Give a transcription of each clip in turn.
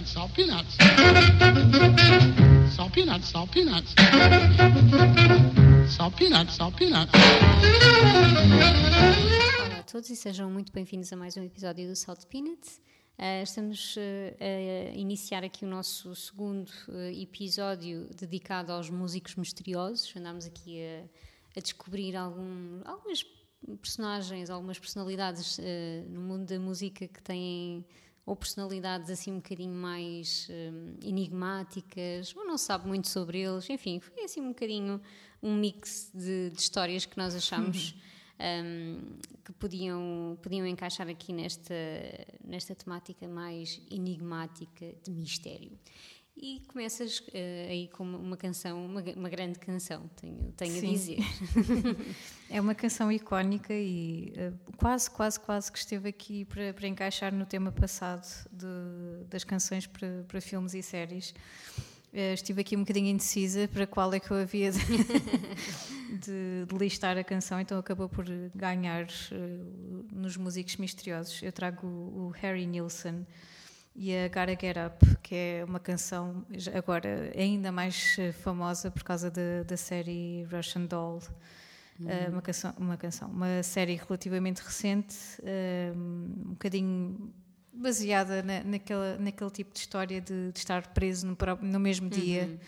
peanuts, salt peanuts. Salt peanuts, peanuts. Salt peanuts, peanuts. Olá a todos e sejam muito bem-vindos a mais um episódio do Salt Peanuts. Uh, estamos uh, a iniciar aqui o nosso segundo uh, episódio dedicado aos músicos misteriosos. Andámos aqui a, a descobrir algum, algumas personagens, algumas personalidades no mundo da música que têm ou personalidades assim um bocadinho mais enigmáticas, ou não se sabe muito sobre eles. Enfim, foi assim um bocadinho um mix de, de histórias que nós achamos. um, que podiam, podiam encaixar aqui nesta, nesta temática mais enigmática de mistério. E começas uh, aí com uma canção, uma, uma grande canção, tenho, tenho a dizer. é uma canção icónica e uh, quase, quase, quase que esteve aqui para, para encaixar no tema passado de, das canções para, para filmes e séries. Uh, estive aqui um bocadinho indecisa para qual é que eu havia de, de, de listar a canção, então acabou por ganhar nos músicos misteriosos. Eu trago o, o, Harry Nilsson e a Gotta Get Up, que é uma canção agora ainda mais eh, famosa por causa da, da série Russian Doll. Uhum. Uh, uma, canção, uma canção, uma série relativamente recente, um bocadinho baseada na, naquela, naquele tipo de história de, de estar preso no, no mesmo uhum. dia.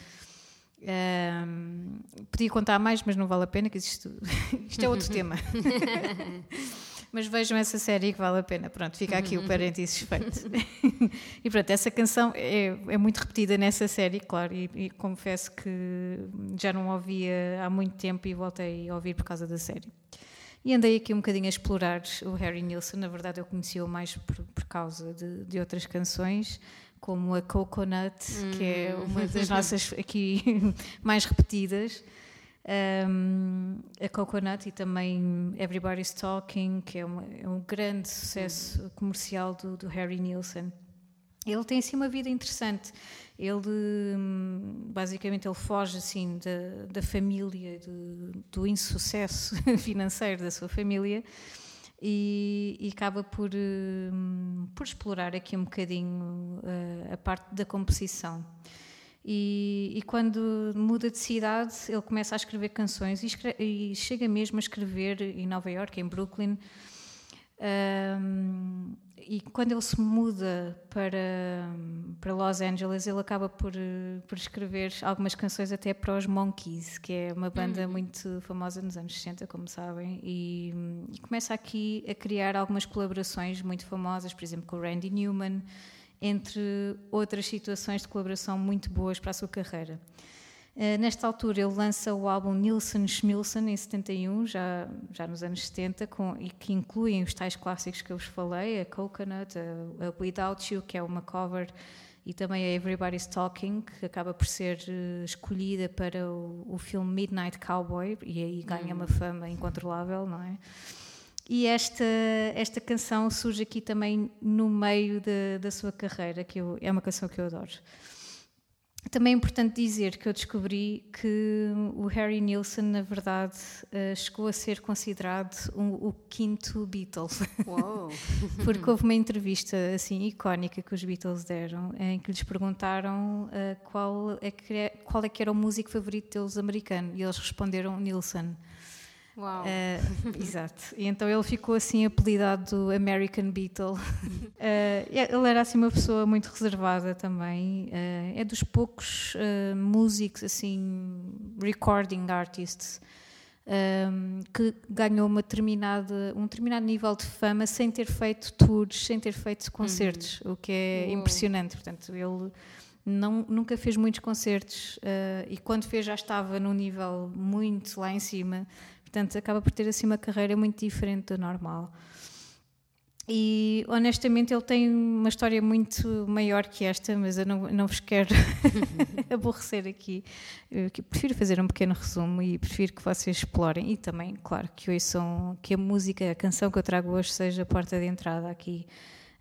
Um, podia contar mais, mas não vale a pena, que isto, isto é outro tema. mas vejam essa série que vale a pena. Pronto, fica aqui o parênteses feito. e pronto, essa canção é, é muito repetida nessa série, claro, e, e, confesso que já não ouvia há muito tempo e voltei a ouvir por causa da série. E andei aqui um bocadinho a explorar o Harry Nilsson. Na verdade, eu conheci-o mais por, por causa de, de, outras canções, como a Coconut, hum. que é uma das nossas aqui mais repetidas. Um, a Coconut e também Everybody's Talking, que é, uma, é um grande sucesso comercial do, do Harry Nilsson. Ele tem assim uma vida interessante. Ele basicamente ele foge assim da, da família, de, do insucesso financeiro da sua família e, e acaba por, por explorar aqui um bocadinho a, eh, a parte da composição. E, e, quando muda de cidade, ele começa a escrever canções e, e chega mesmo a escrever em Nova York, em Brooklyn. Um, e quando ele se muda para, para Los Angeles, ele acaba por, por escrever algumas canções até para os Monkeys, que é uma banda uhum. muito famosa nos anos 60, como sabem, e, e, começa aqui a criar algumas colaborações muito famosas, por exemplo, com o Randy Newman, entre outras situações de colaboração muito boas para a sua carreira. Uh, nesta altura ele lança o álbum Nilsson Schmilsson em 71, já, já nos anos 70, com, e que incluem os tais clássicos que eu vos falei, a Coconut, a, a Without You, que é uma cover, e também a Everybody's Talking, que acaba por ser uh, escolhida para o, o, filme Midnight Cowboy, e aí ganha uma hum. fama incontrolável, não é? E esta, esta canção surge aqui também no meio de, da sua carreira, que eu, é uma canção que eu adoro. Também é importante dizer que eu descobri que o Harry Nilsson, na verdade, uh, chegou a ser considerado um, o quinto Beatles. Porque houve uma entrevista assim icónica que os Beatles deram, em que lhes perguntaram uh, qual, é que, é, qual é que era o músico favorito deles americano, e eles responderam Nilsson. Uau. Uh, exato. E então ele ficou assim apelidado American Beatle. Uh, ele era assim uma pessoa muito reservada também. Uh, é dos poucos músicos assim recording artists um, que ganhou uma determinada, um determinado nível de fama sem ter feito tours, sem ter feito concertos, uhum. o que é Uou. impressionante. Portanto, ele não, nunca fez muitos concertos e quando fez já estava num nível muito lá em cima Portanto, acaba por ter assim uma carreira muito diferente do normal. E honestamente ele tem uma história muito maior que esta, mas eu não, não vos quero aborrecer aqui. Eu prefiro fazer um pequeno resumo e prefiro que vocês explorem e também, claro, que ouçam que a música, a canção que eu trago hoje seja a porta de entrada aqui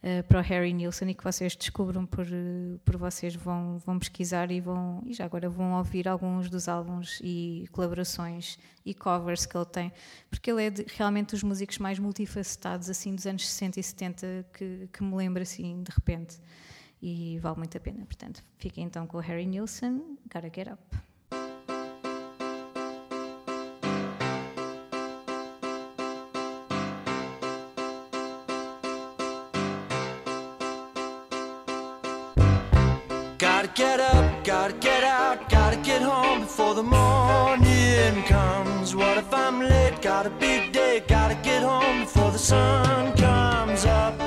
uh, para o Harry Nilsson e que vocês descubram por, uh, por vocês, vão, vão pesquisar e vão, e já agora vão ouvir alguns dos álbuns e colaborações e covers que ele tem, porque ele é de, realmente dos músicos mais multifacetados assim dos anos 60 e 70 que, que me lembro assim de repente. e vale muito a pena. Portanto, fiquem então com o Harry Nilsson, Gotta Get Up. Get up, gotta get out, gotta get home before the morning comes. What if I'm late? Got a big day, gotta get home before the sun comes up. Up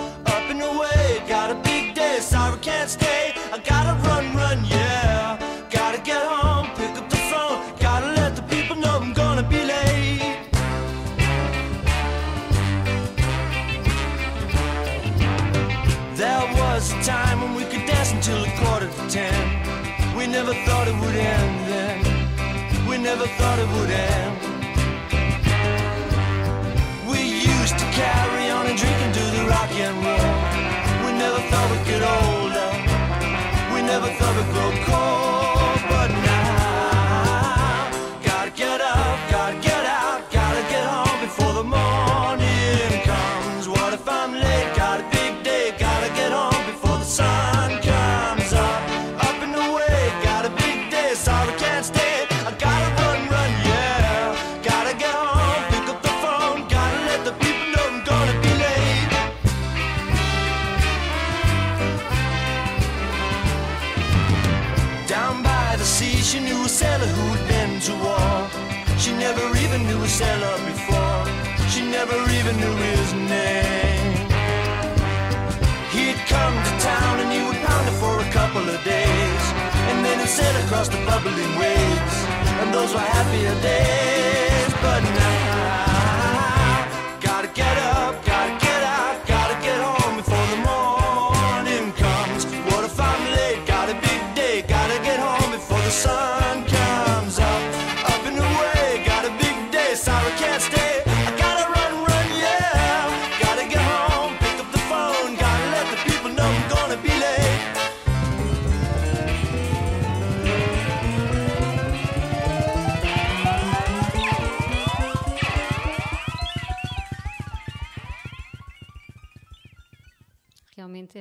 never thought it would end then. We never thought it would end. We used to carry on and drink and do the rock and roll. We never thought we'd get older. We never thought we'd grow cold.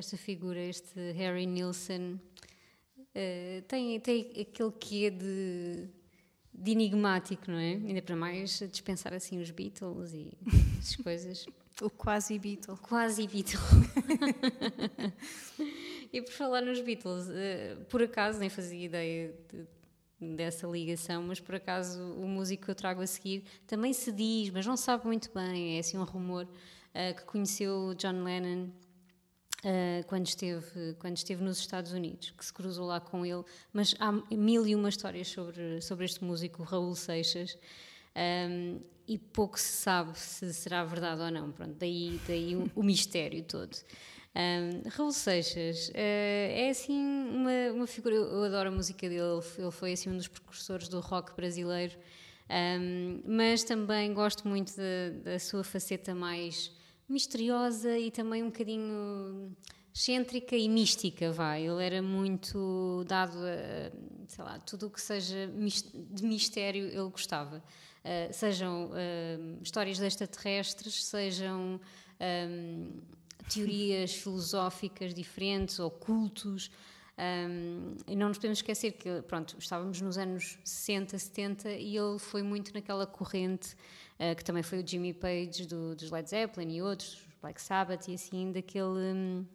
Esta figura, este Harry Nilsson, eh, tem, tem aquele quê de, de enigmático, não é? Ainda para mais dispensar assim os Beatles e essas coisas. O quase Beatle. Quase Beatle. e por falar nos Beatles, eh, por acaso nem fazia ideia de- dessa ligação, mas por acaso o músico que eu trago a seguir também se diz, mas não sabe muito bem, é assim um rumor, eh, que conheceu John Lennon eh, quando, esteve, quando esteve nos Estados Unidos, que se cruzou lá com ele, mas há mil e uma histórias sobre, sobre este músico, Raul Seixas, um, e pouco se sabe se será verdade ou não. Pronto, daí, daí o, o mistério todo. Um, Raul Seixas eh, é assim uma, uma figura. Eu, adoro a música dele, ele foi- ele foi assim um dos precursores do rock brasileiro, um, mas também gosto muito da, da sua faceta mais misteriosa e também um bocadinho excêntrica e mística, vai. Ele era muito dado a, sei lá, tudo o que seja de mistério ele gostava. Uh, sejam uh, histórias de extraterrestres, sejam um, teorias filosóficas diferentes ou cultos. Um, e não nos podemos esquecer que, pronto, estávamos nos anos 60, 70 e ele foi muito naquela corrente uh, que também foi o Jimmy Page do, dos Led Zeppelin e outros, Black Sabbath e assim, daquele um,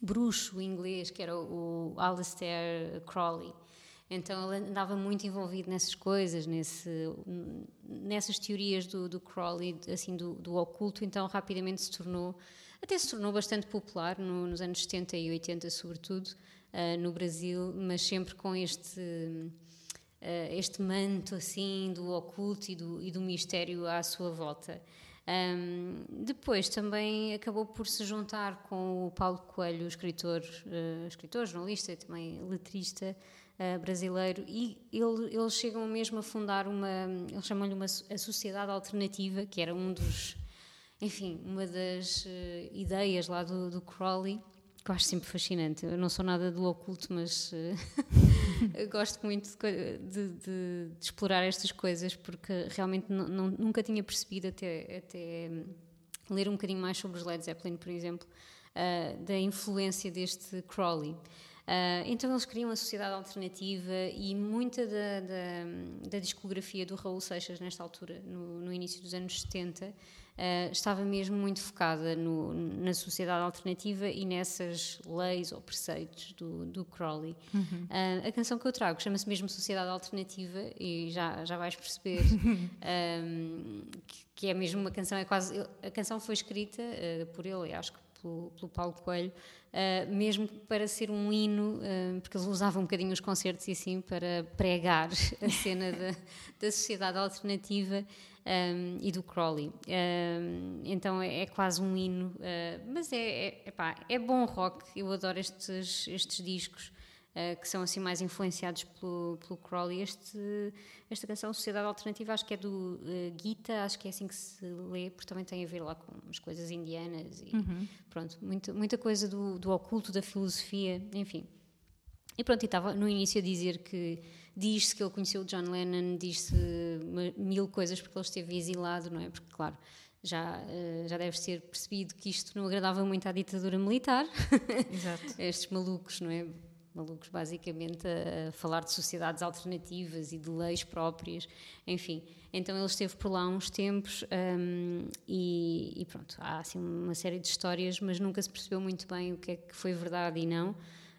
bruxo inglês que era o, Aleister Crowley. Então ele andava muito envolvido nessas coisas, nesse, nessas teorias do, do Crowley, assim, do, do oculto, então rapidamente se tornou, até se tornou bastante popular no, nos anos 70 e 80 sobretudo, uh, no Brasil, mas sempre com este, uh, este manto assim do oculto e do, e do mistério à sua volta. Um, depois também acabou por se juntar com o Paulo Coelho, escritor, uh, escritor jornalista e também letrista uh, brasileiro, e ele, eles chegam mesmo a fundar uma, eles chamam-lhe uma a Sociedade Alternativa, que era um dos, enfim, uma das uh, ideias lá do, do Crowley, que eu acho sempre fascinante. Eu não sou nada do oculto, mas gosto muito de, de, de, explorar estas coisas porque realmente não, não, nunca tinha percebido até, até ler um bocadinho mais sobre os Led Zeppelin, por exemplo. uh, da influência deste Crowley. Uh, então eles criam uma sociedade alternativa e muita da, da, da discografia do Raul Seixas nesta altura, no, no início dos anos 70, uh, estava mesmo muito focada no, na sociedade alternativa e nessas leis ou preceitos do, do Crowley. Uhum. Uh, a canção que eu trago chama-se mesmo Sociedade Alternativa e já, já vais perceber um, que, que, é mesmo uma canção, é quase. A canção foi escrita uh, por ele, acho que pelo, pelo Paulo Coelho, uh, mesmo para ser um hino, uh, porque eles usavam um bocadinho os concertos e assim para pregar a cena da, da sociedade alternativa um, e do Crowley. Um, então é, é, quase um hino, mas é, é, epá, é bom rock, eu adoro estes, estes discos. Uh, que são assim mais influenciados pelo, pelo Crowley. Este, esta canção Sociedade Alternativa acho que é do uh, Gita, acho que é assim que se lê, porque também tem a ver lá com as coisas indianas e uhum. pronto, muita, muita coisa do, do oculto, da filosofia, enfim. E pronto, e estava no início a dizer que diz-se que ele conheceu o John Lennon, diz-se mil coisas porque ele esteve exilado, não é? Porque, claro, já, uh, já deve ser percebido que isto não agradava muito à ditadura militar. Exato. Estes malucos, não é? Malucos, basicamente, a, falar de sociedades alternativas e de leis próprias, enfim. Então ele esteve por lá uns tempos um, e, e, pronto, há assim uma série de histórias, mas nunca se percebeu muito bem o que é que foi verdade e não.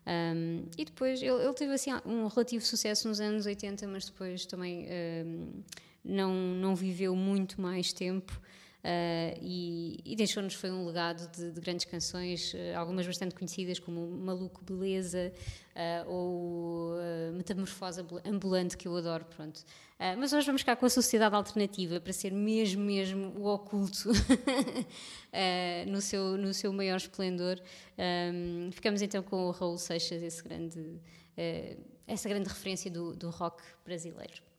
Um, e depois ele, ele, teve assim um relativo sucesso nos anos 80, mas depois também um, não, não viveu muito mais tempo. Uh, e, e deixou-nos foi um legado de, de grandes canções, uh, algumas bastante conhecidas como Maluco Beleza uh, ou Metamorfose Ambulante que eu adoro, pronto. mas hoje vamos ficar com a Sociedade Alternativa para ser mesmo mesmo o oculto no seu no seu maior esplendor. Um, ficamos então com o Raul Seixas, esse grande essa grande referência do, do rock brasileiro.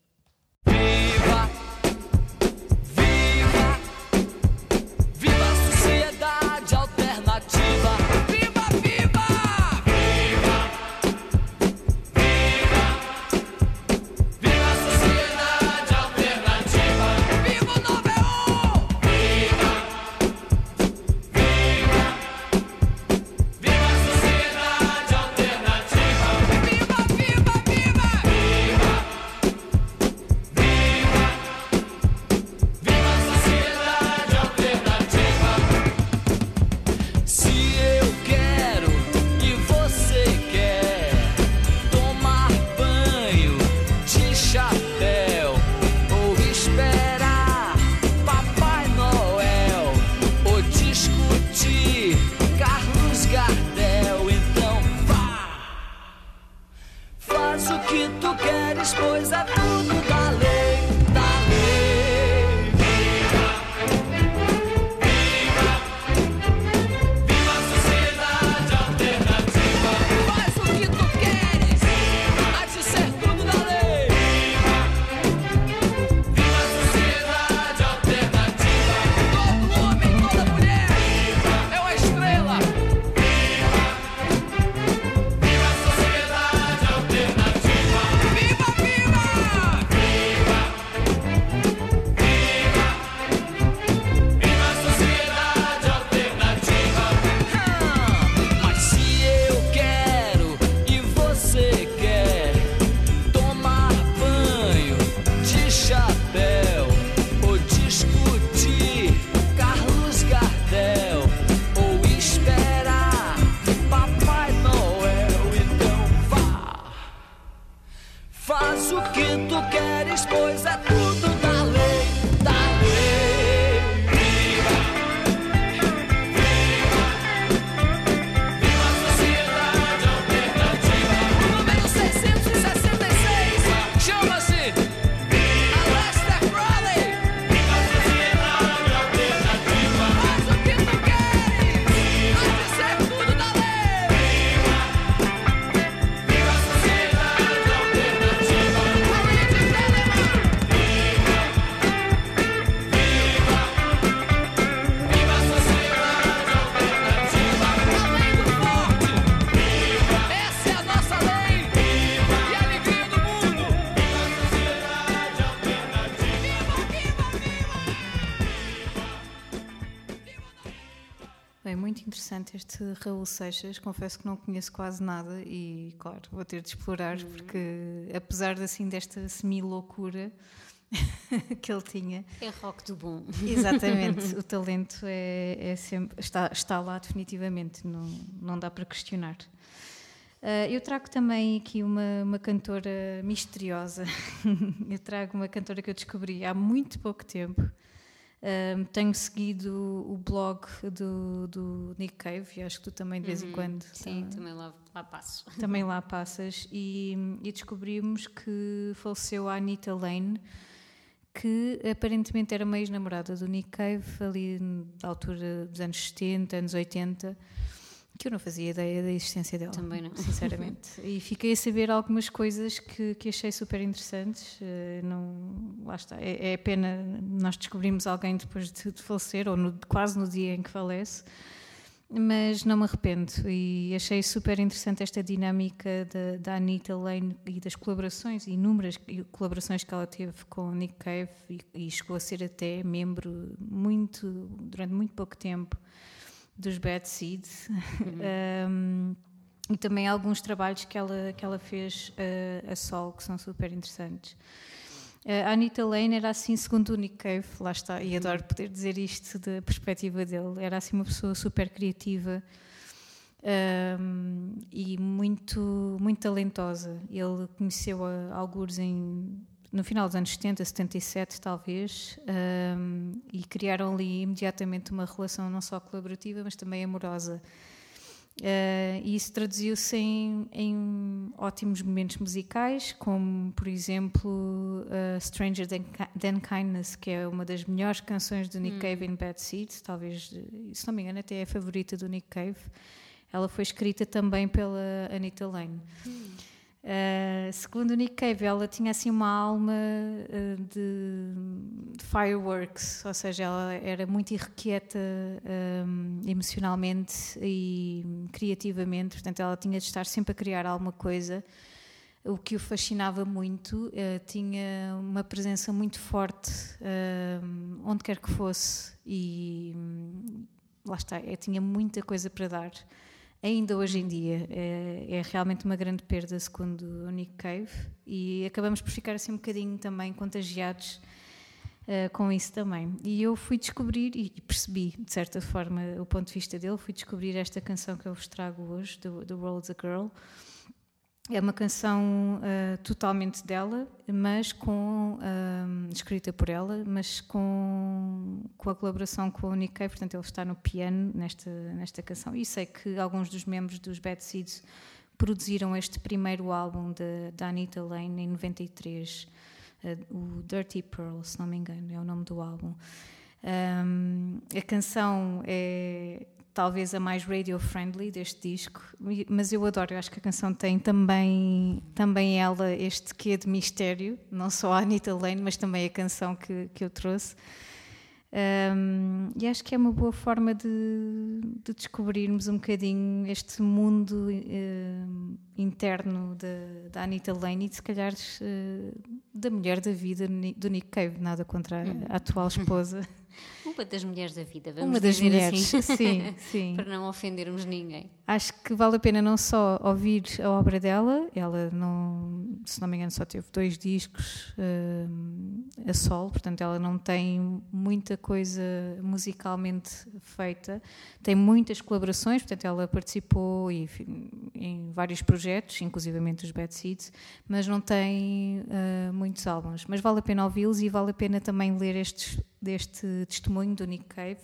Este Raul Seixas. Confesso que não conheço quase nada e, claro, vou ter de explorar porque, apesar assim desta semi-loucura que ele tinha, É rock do bom. exatamente, o talento é, é sempre, está, está lá definitivamente, não, não dá para questionar. Ah, eu trago também aqui uma, uma cantora misteriosa. eu trago uma cantora que eu descobri há muito pouco tempo. Um, tenho seguido o blog do, do Nick Cave e acho que tu também de vez em quando Sim, também lá, lá passo. também lá passas. E, e descobrimos que faleceu a Anita Lane que aparentemente era uma ex-namorada do Nick Cave ali da altura dos anos 70, anos 80 que eu não fazia ideia da existência dela Também não. sinceramente. E fiquei a saber algumas coisas que, que achei super interessantes Eh, não, lá está, é, é pena nós descobrimos alguém depois de, de falecer ou no- quase no dia em que falece mas não me arrependo. E achei super interessante esta dinâmica da, da Anita Lane e das colaborações, inúmeras colaborações que ela teve com o Nick Cave e, e chegou a ser até membro muito, durante muito pouco tempo dos Bad Seeds Um, e também alguns trabalhos que ela, que ela fez uh, a solo que são super interessantes. Uh, a Anita Lane era assim, segundo o Nick Cave, lá está, e adoro poder dizer isto da perspectiva dele, era assim uma pessoa super criativa um, e muito, muito talentosa. Ele conheceu-a alguns em, no final dos anos 70, 77 talvez, um, e criaram ali imediatamente uma relação não só colaborativa, mas também amorosa. Uh, e isso traduziu-se em, em ótimos momentos musicais, como, por exemplo, uh, Stranger Than, Ki- Than Kindness, que é uma das melhores canções do Nick Cave em Bad Seeds, talvez, se não me engano, até é a favorita do Nick Cave. Ela foi escrita também pela Anita Lane. Uh, segundo Nick Cave, ela tinha assim uma alma uh, de, de fireworks, ou seja, ela era muito irrequieta um, emocionalmente e criativamente, portanto, ela tinha de estar sempre a criar alguma coisa, o que o fascinava muito. uh, tinha uma presença muito forte um, onde quer que fosse, e hum, lá está, eh, tinha muita coisa para dar ainda hoje em dia. É, é realmente uma grande perda, segundo o Nick Cave, e acabamos por ficar assim um bocadinho também contagiados eh, com isso também. E eu fui descobrir e percebi, de certa forma, o ponto de vista dele, fui descobrir esta canção que eu vos trago hoje, do, do World's a Girl. É uma canção eh, totalmente dela, mas com ahm, escrita por ela, mas com, com a colaboração com o Nick Cave, portanto ele está no piano nesta nesta canção. E sei que alguns dos membros dos Bad Seeds produziram este primeiro álbum da- Anita Lane em 93, eh, o Dirty Pearl, se não me engano, é o nome do álbum. Ahm, a canção é talvez a mais radio-friendly deste disco, mas eu adoro, eu acho que a canção tem também, também ela este quê de mistério, não só a Anita Lane, mas também a canção que, que eu trouxe. Um, e acho que é uma boa forma de, de descobrirmos um bocadinho este mundo um, interno da, Anita Lane e de se calhar eh, da mulher da vida do Nick Cave, nada contra a, a atual esposa. Uma das mulheres da vida, vamos Uma das dizer mulheres, assim, sim, sim. para não ofendermos ninguém. Acho que vale a pena não só ouvir a obra dela, ela não, se não me engano só teve dois discos hum, a solo, portanto ela não tem muita coisa musicalmente feita, tem muitas colaborações, portanto ela participou e, em vários projetos, inclusivamente os Bad Seeds, mas não tem ah, muitos álbuns, mas vale a pena ouvi-los e vale a pena também ler estes, deste testemunho do Nick Cave,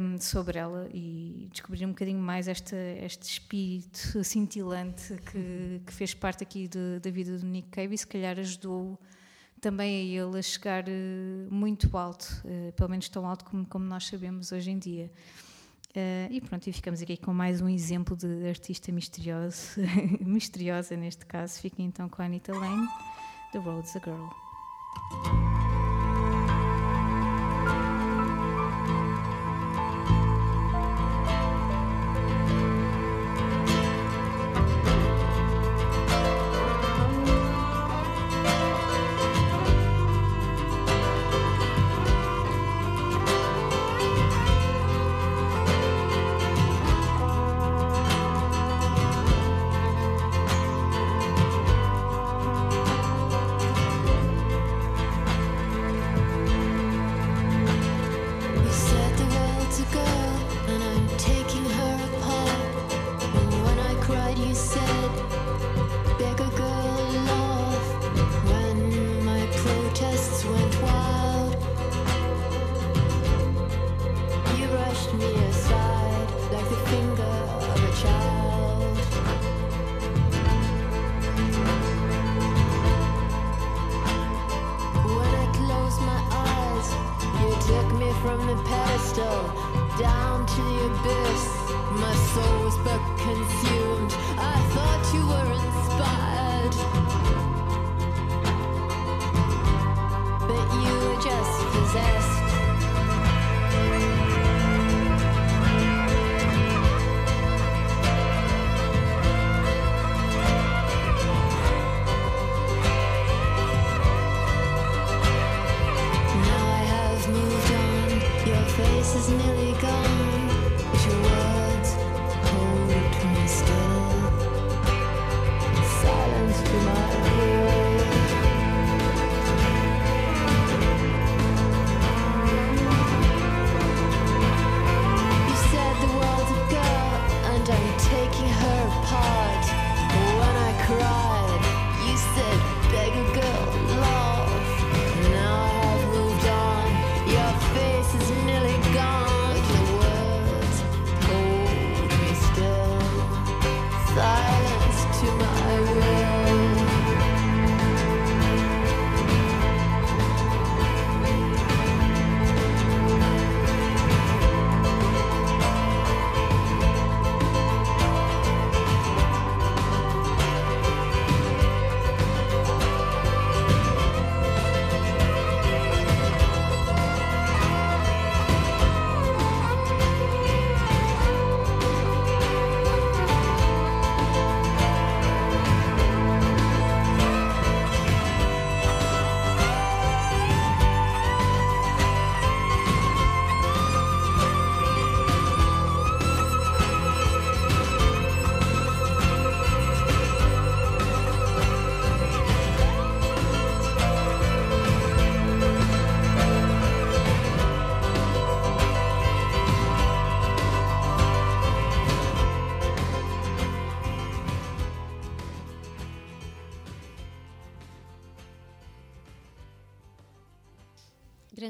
um, sobre ela e descobrir um bocadinho mais este espírito cintilante que, que fez parte aqui de- da vida do Nick Cave e se calhar ajudou também a ele a chegar eh, muito alto, eh, pelo menos tão alto como, como nós sabemos hoje em dia. Eh, e pronto, e ficamos aqui com mais um exemplo de artista misterioso, misteriosa neste caso. Fiquem então com a Anita Lane, The Road's a Girl.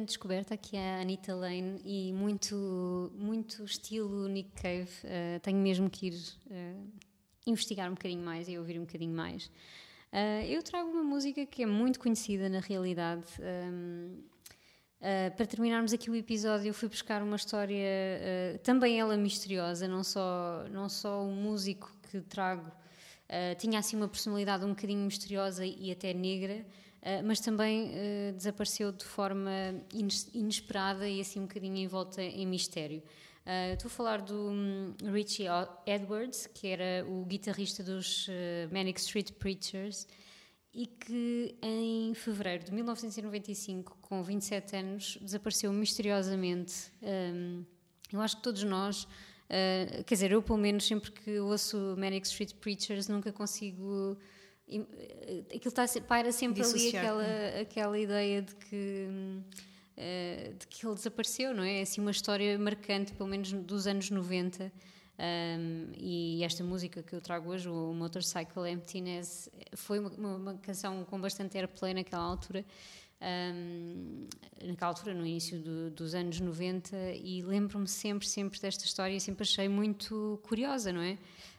Grande descoberta aqui a Anita Lane e muito, muito estilo Nick Cave. Uh, tenho mesmo que ir uh, investigar um bocadinho mais e ouvir um bocadinho mais. Uh, eu trago uma música que é muito conhecida na realidade. Um, uh, para terminarmos aqui o episódio, eu fui buscar uma história, uh, também ela misteriosa, não só, não só o músico que trago uh, tinha assim uma personalidade um bocadinho misteriosa e até negra, mas também uh, desapareceu de forma ines- inesperada e assim um bocadinho envolta em mistério. Uh, Estou a falar do hum, Richie Edwards, que era o guitarrista dos Manic Street Preachers e que em fevereiro de 1995, com 27 anos, desapareceu misteriosamente. Um, eu acho que todos nós, uh, quer dizer, eu pelo menos sempre que ouço Manic Street Preachers nunca consigo. Uh, Aquilo está, paira sempre ali aquela, aquela ideia de que. uh, de que ele desapareceu, não é? É assim uma história marcante, pelo menos dos anos 90. Um, e esta música que eu trago hoje, o Motorcycle Emptiness, foi uma, uma- uma canção com bastante airplay naquela altura. um, naquela altura, no início do- dos anos 90, e lembro-me sempre, sempre desta história e sempre achei muito curiosa, não é?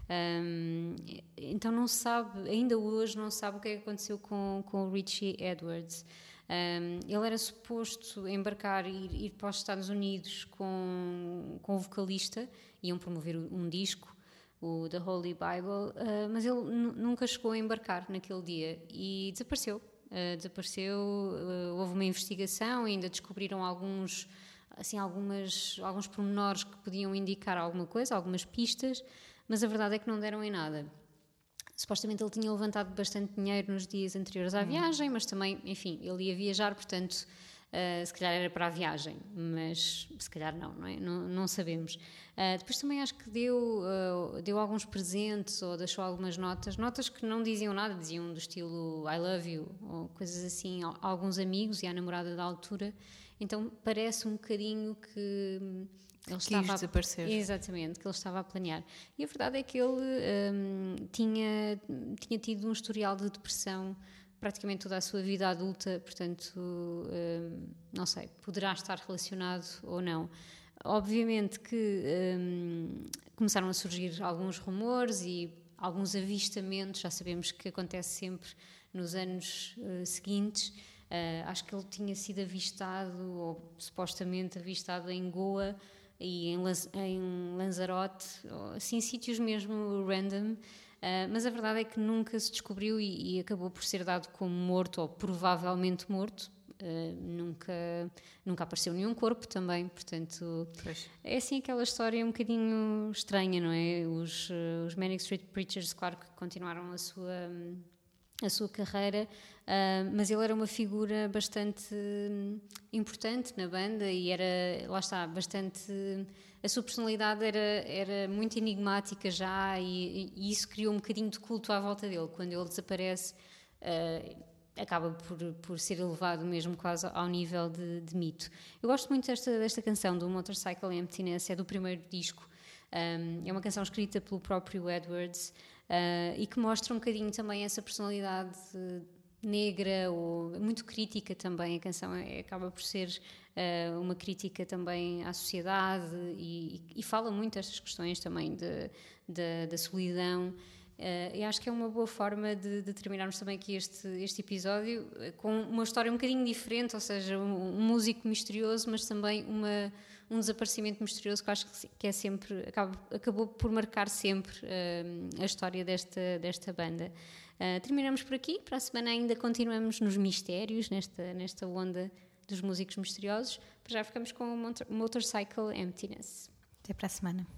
Um, então não se sabe, ainda hoje não se sabe o que é que aconteceu com, com o Richie Edwards. Um, ele era suposto embarcar e ir, ir para os Estados Unidos com, com o vocalista, iam promover um disco, o The Holy Bible, uh, mas ele nu- nunca chegou a embarcar naquele dia e desapareceu. Uh, desapareceu, uh, houve uma investigação, ainda descobriram alguns, assim, algumas, alguns pormenores que podiam indicar alguma coisa, algumas pistas, mas a verdade é que não deram em nada. Supostamente ele tinha levantado bastante dinheiro nos dias anteriores à viagem, mas também, enfim, ele ia viajar, portanto, uh, se calhar era para a viagem, mas se calhar não, não é? Não, não sabemos. Uh, depois também acho que deu, uh, deu alguns presentes ou deixou algumas notas, notas que não diziam nada, diziam do estilo I love you ou coisas assim a a alguns amigos e à namorada da altura. Então parece um bocadinho que ele estava a- desaparecer. Exatamente, que ele estava a planear. E a verdade é que ele hum, tinha, tinha tido um historial de depressão praticamente toda a sua vida adulta, portanto, hum, não sei, poderá estar relacionado ou não. Obviamente que hum, começaram a surgir alguns rumores e alguns avistamentos, já sabemos que acontece sempre nos anos eh, seguintes. Eh, acho que ele tinha sido avistado, ou supostamente avistado em Goa, e em, em Lanzarote, assim, sítios mesmo random. Ah, mas a verdade é que nunca se descobriu e, e acabou por ser dado como morto ou provavelmente morto. Ah, nunca, nunca apareceu nenhum corpo também, portanto Pois. é assim aquela história um bocadinho estranha, não é? Os, eh, os Manic Street Preachers, claro que continuaram a sua, hum, a sua carreira, ah, mas ele era uma figura bastante hum, importante na banda e era, lá está, bastante. A sua personalidade era, era muito enigmática já e, e isso criou um bocadinho de culto à volta dele. Quando ele desaparece, ah, acaba por, por ser elevado mesmo quase ao nível de, de mito. Eu gosto muito desta, desta canção, do Motorcycle Emptiness, é do primeiro disco. Um, é uma canção escrita pelo próprio Edwards uh, e que mostra um bocadinho também essa personalidade negra ou muito crítica também. A canção é- acaba por ser uh, uma crítica também à sociedade e, e fala muito destas questões também de, de- da solidão. Uh, e acho que é uma boa forma de, de terminarmos também aqui este, este episódio com uma história um bocadinho diferente, ou seja, um, um músico misterioso, mas também uma, um desaparecimento misterioso que acho que, é sempre, acaba, acabou por marcar sempre eh, a história desta, desta banda. Uh, terminamos por aqui, para a semana ainda continuamos nos mistérios, nesta, nesta onda dos músicos misteriosos. Para já ficamos com o Motor- Motorcycle Emptiness. Até para a semana.